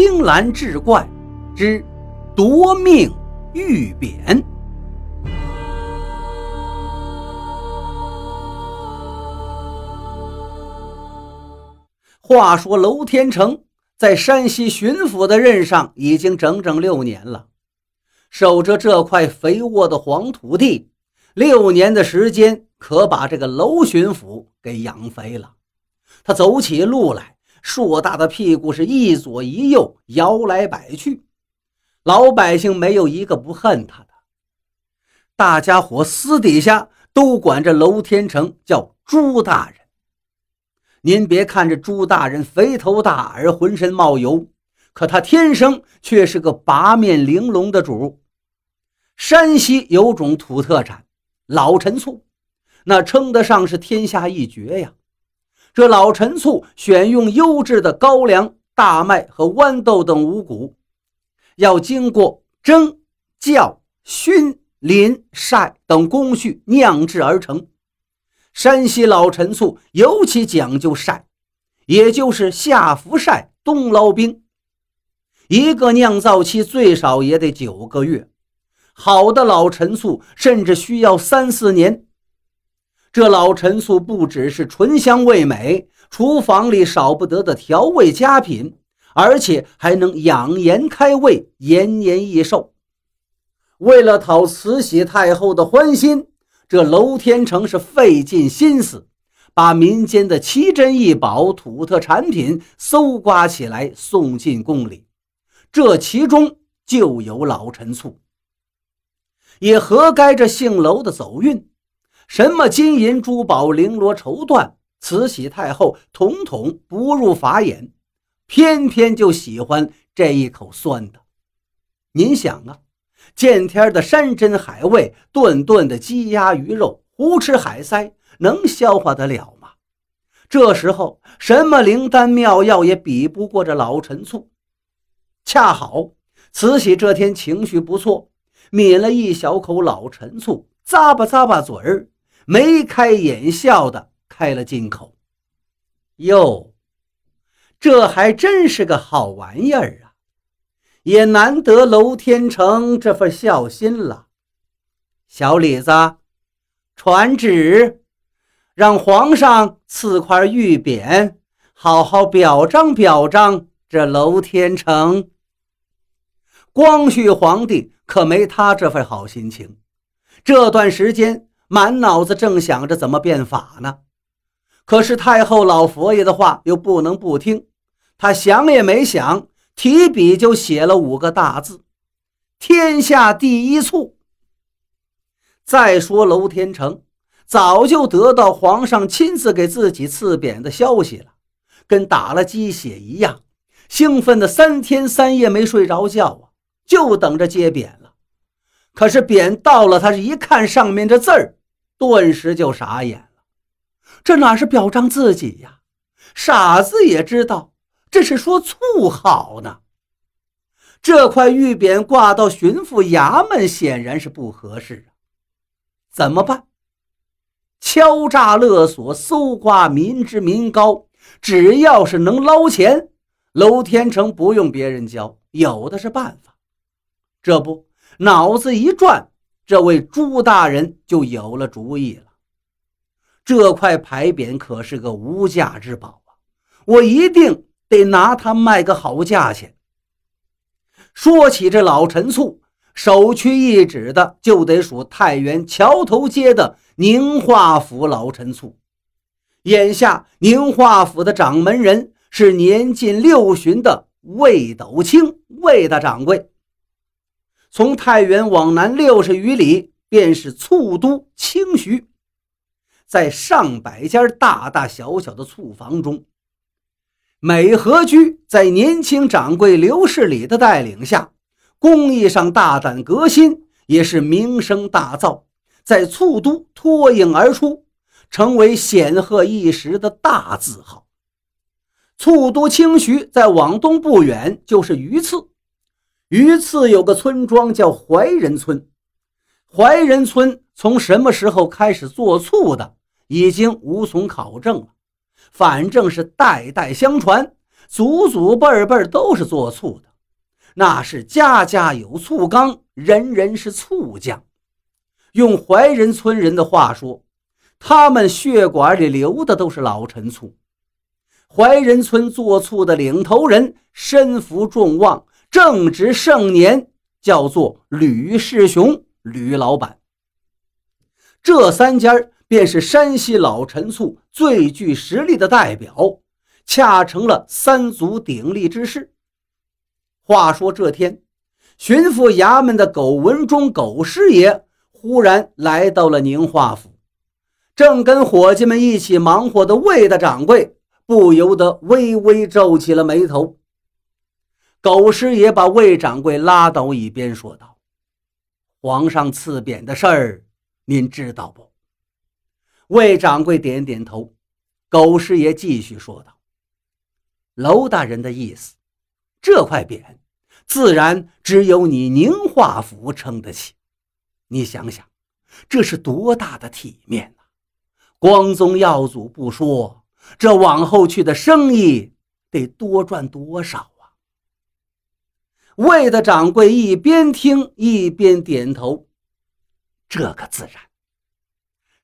青蓝志怪之夺命玉匾。话说娄天成在山西巡抚的任上已经整整六年了，守着这块肥沃的黄土地，六年的时间可把这个娄巡抚给养肥了。他走起路来，硕大的屁股是一左一右摇来摆去，老百姓没有一个不恨他的。大家伙私底下都管这娄天成叫朱大人。您别看这朱大人肥头大耳、浑身冒油，可他天生却是个八面玲珑的主。山西有种土特产老陈醋，那称得上是天下一绝呀。这老陈醋选用优质的高粱、大麦和豌豆等五谷，要经过蒸、酵、熏、淋、晒等工序酿制而成。山西老陈醋尤其讲究晒，也就是夏服晒，冬捞冰。一个酿造期最少也得九个月，好的老陈醋甚至需要三四年。这老陈醋不只是醇香味美，厨房里少不得的调味佳品，而且还能养颜开胃、延年益寿。为了讨慈禧太后的欢心。这娄天成是费尽心思，把民间的奇珍异宝、土特产品搜刮起来，送进宫里。这其中就有老陈醋，也合该这姓娄的走运？什么金银珠宝、绫罗绸缎，慈禧太后统统不入法眼，偏偏就喜欢这一口酸的。您想啊？见天的山珍海味，顿顿的鸡鸭鱼肉，胡吃海塞，能消化得了吗？这时候，什么灵丹妙药也比不过这老陈醋。恰好慈禧这天情绪不错，抿了一小口老陈醋，咂吧咂吧嘴儿，眉开眼笑的开了金口。哟，这还真是个好玩意儿啊！也难得娄天成这份孝心了，小李子，传旨，让皇上赐块玉匾，好好表彰表彰这娄天成。光绪皇帝可没他这份好心情，这段时间满脑子正想着怎么变法呢。可是太后老佛爷的话又不能不听，他想也没想。提笔就写了五个大字：“天下第一醋。”再说娄天成早就得到皇上亲自给自己赐匾的消息了，跟打了鸡血一样，兴奋的三天三夜没睡着觉啊，就等着接匾了。可是匾到了，他是一看上面这字儿，顿时就傻眼了。这哪是表彰自己呀？傻子也知道。这是说醋好呢，这块玉匾挂到巡抚衙门显然是不合适啊，怎么办？敲诈勒索、搜刮民脂民膏，只要是能捞钱，娄天成不用别人教，有的是办法。这不，脑子一转，这位朱大人就有了主意了。这块牌匾可是个无价之宝啊，我一定。得拿它卖个好价钱。说起这老陈醋，首屈一指的就得数太原桥头街的宁化府老陈醋。眼下宁化府的掌门人是年近六旬的魏斗清魏大掌柜。从太原往南六十余里，便是醋都清徐，在上百家大大小小的醋房中。美和居在年轻掌柜刘世礼的带领下，工艺上大胆革新，也是名声大噪，在醋都脱颖而出，成为显赫一时的大字号。醋都清徐在往东不远就是榆次，榆次有个村庄叫怀仁村，怀仁村从什么时候开始做醋的，已经无从考证了。反正是代代相传，祖祖辈辈都是做醋的，那是家家有醋缸，人人是醋匠。用怀仁村人的话说，他们血管里流的都是老陈醋。怀仁村做醋的领头人身负众望，正值盛年，叫做吕世雄，吕老板。这三家便是山西老陈醋最具实力的代表。恰成了三足鼎立之势。话说这天，巡抚衙门的苟文忠苟师爷忽然来到了宁化府，正跟伙计们一起忙活的魏大掌柜不由得微微皱起了眉头。狗师爷把魏掌柜拉到一边，说道：“皇上赐匾的事儿，您知道不？”魏掌柜点点头。狗师爷继续说道。娄大人的意思，这块匾自然只有你宁化府撑得起。你想想，这是多大的体面呐！光宗耀祖不说，这往后去的生意得多赚多少！魏的掌柜一边听一边点头，这个自然。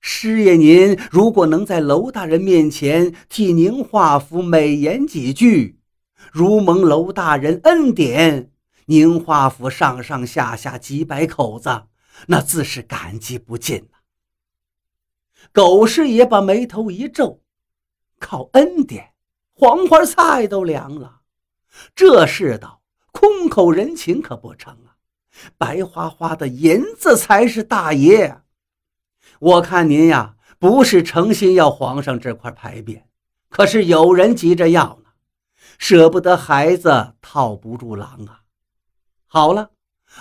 师爷，您如果能在娄大人面前替宁化府美言几句，如蒙娄大人恩典，宁化府上上下下几百口子，那自是感激不尽呐。狗师爷把眉头一皱，靠恩典，黄花菜都凉了。这世道，空口人情可不成啊，白花花的银子才是大爷。我看您呀，不是诚心要皇上这块牌匾，可是有人急着要呢，舍不得孩子套不住狼啊。好了，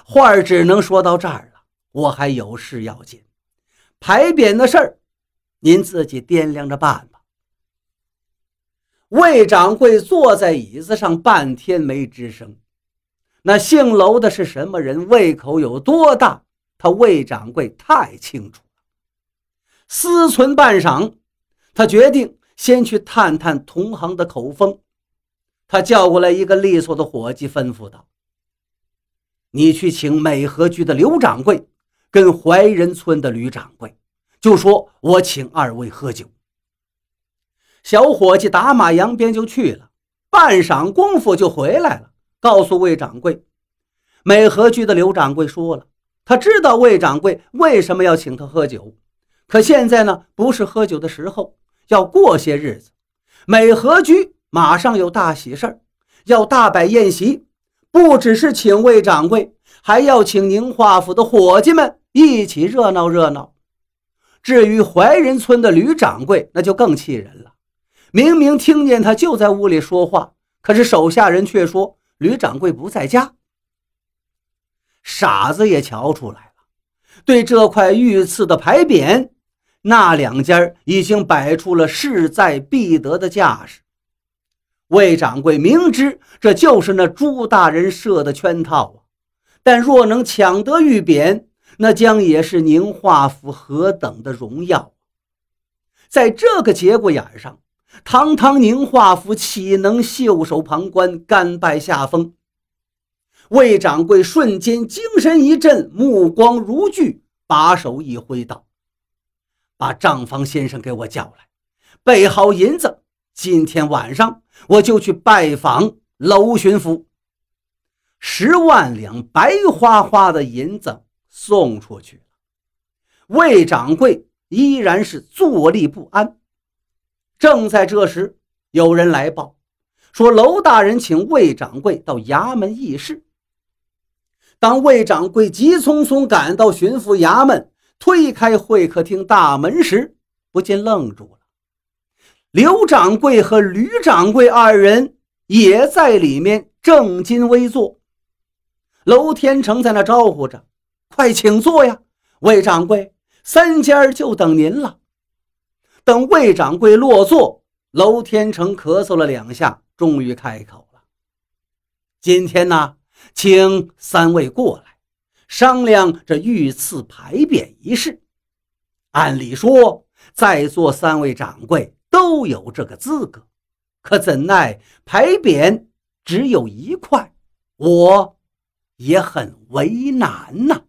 话儿只能说到这儿了，我还有事要紧，牌匾的事儿，您自己掂量着办吧。魏掌柜坐在椅子上半天没吱声，那姓娄的是什么人，胃口有多大，他魏掌柜太清楚了。思忖半晌，他决定先去探探同行的口风。他叫过来一个利索的伙计，吩咐道：“你去请美和居的刘掌柜，跟怀仁村的吕掌柜，就说我请二位喝酒。”小伙计打马扬鞭就去了，半晌功夫就回来了，告诉魏掌柜：“美和居的刘掌柜说了，他知道魏掌柜为什么要请他喝酒。”可现在呢，不是喝酒的时候，要过些日子。美和居马上有大喜事儿，要大摆宴席，不只是请魏掌柜，还要请宁化府的伙计们一起热闹热闹。至于怀仁村的吕掌柜，那就更气人了。明明听见他就在屋里说话，可是手下人却说吕掌柜不在家。傻子也瞧出来了，对这块御赐的牌匾。那两家已经摆出了势在必得的架势。魏掌柜明知这就是那朱大人设的圈套啊，但若能抢得玉匾，那将也是宁化府何等的荣耀！在这个节骨眼上，堂堂宁化府岂能袖手旁观、甘拜下风？魏掌柜瞬间精神一振，目光如炬，把手一挥道。把账房先生给我叫来，备好银子。今天晚上我就去拜访娄巡抚。十万两白花花的银子送出去了。魏掌柜依然是坐立不安。正在这时，有人来报说，娄大人请魏掌柜到衙门议事。当魏掌柜急匆匆赶到巡抚衙门。推开会客厅大门时，不禁愣住了。刘掌柜和吕掌柜二人也在里面正襟危坐。娄天成在那招呼着：“快请坐呀，魏掌柜，三家就等您了。”等魏掌柜落座，娄天成咳嗽了两下，终于开口了：“今天呢，请三位过来。”商量这御赐牌匾一事，按理说，在座三位掌柜都有这个资格，可怎奈牌匾只有一块，我也很为难呐。